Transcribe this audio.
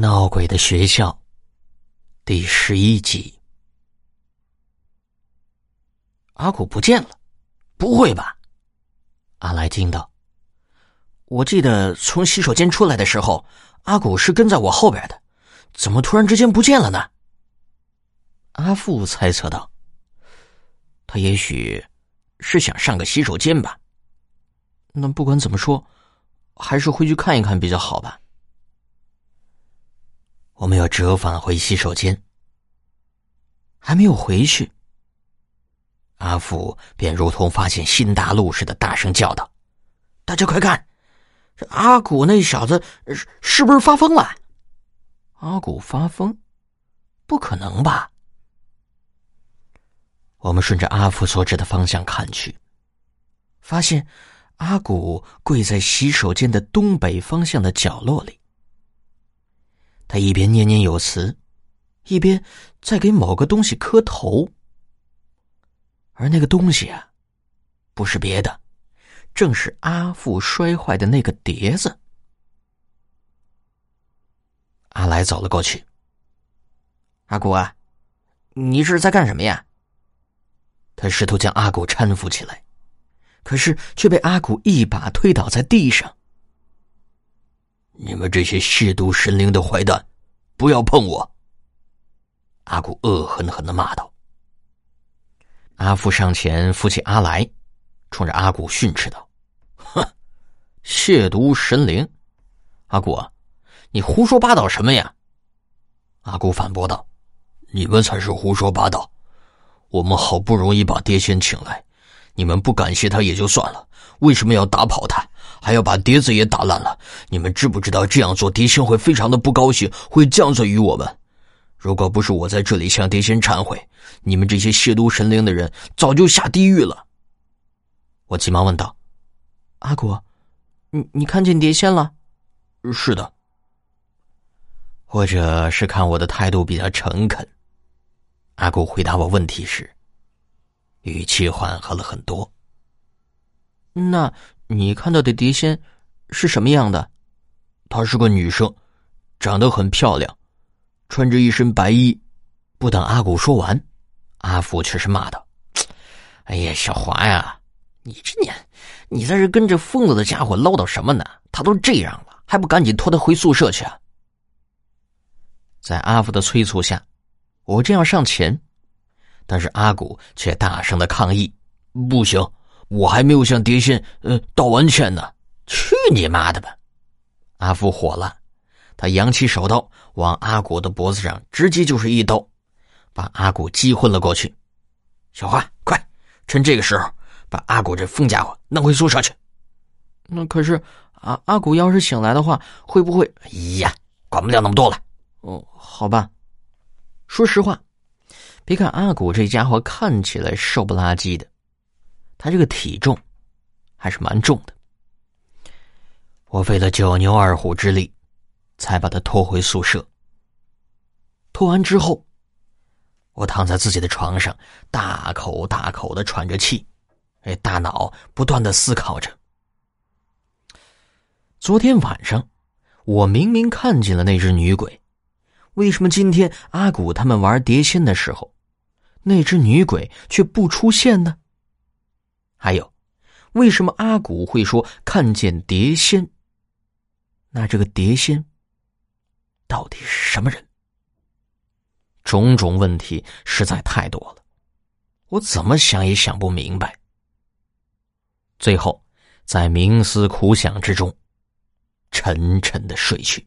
闹鬼的学校，第十一集。阿古不见了，不会吧？阿来惊道：“我记得从洗手间出来的时候，阿古是跟在我后边的，怎么突然之间不见了呢？”阿富猜测道：“他也许是想上个洗手间吧。那不管怎么说，还是回去看一看比较好吧。”我们要折返回洗手间，还没有回去，阿福便如同发现新大陆似的，大声叫道：“大家快看，这阿古那小子是是不是发疯了？”阿古发疯？不可能吧！我们顺着阿福所指的方向看去，发现阿古跪在洗手间的东北方向的角落里。他一边念念有词，一边在给某个东西磕头。而那个东西啊，不是别的，正是阿富摔坏的那个碟子。阿来走了过去。阿古啊，你这是在干什么呀？他试图将阿古搀扶起来，可是却被阿古一把推倒在地上。你们这些亵渎神灵的坏蛋，不要碰我！阿古恶狠狠的骂道。阿福上前扶起阿来，冲着阿古训斥道：“哼，亵渎神灵！阿古，你胡说八道什么呀？”阿古反驳道：“你们才是胡说八道！我们好不容易把爹仙请来，你们不感谢他也就算了，为什么要打跑他？”还要把碟子也打烂了，你们知不知道这样做，碟仙会非常的不高兴，会降罪于我们。如果不是我在这里向碟仙忏悔，你们这些亵渎神灵的人早就下地狱了。我急忙问道：“阿古，你你看见碟仙了？”“是的。”或者是看我的态度比较诚恳，阿古回答我问题时，语气缓和了很多。那。你看到的碟仙是什么样的？她是个女生，长得很漂亮，穿着一身白衣。不等阿古说完，阿福却是骂道：“ 哎呀，小华呀，你这年，你在这跟着疯子的家伙唠叨什么呢？他都这样了，还不赶紧拖他回宿舍去？”啊！在阿福的催促下，我正要上前，但是阿古却大声的抗议：“不行！”我还没有向碟仙呃道完歉呢！去你妈的吧！阿福火了，他扬起手刀往阿古的脖子上直接就是一刀，把阿古击昏了过去。小花，快，趁这个时候把阿古这疯家伙弄回宿舍去。那可是阿阿古要是醒来的话，会不会？哎呀，管不了那么多了。哦，好吧。说实话，别看阿古这家伙看起来瘦不拉几的。他这个体重还是蛮重的，我费了九牛二虎之力，才把他拖回宿舍。拖完之后，我躺在自己的床上，大口大口的喘着气，哎，大脑不断的思考着。昨天晚上，我明明看见了那只女鬼，为什么今天阿古他们玩碟仙的时候，那只女鬼却不出现呢？还有，为什么阿古会说看见碟仙？那这个碟仙到底是什么人？种种问题实在太多了，我怎么想也想不明白。最后，在冥思苦想之中，沉沉的睡去。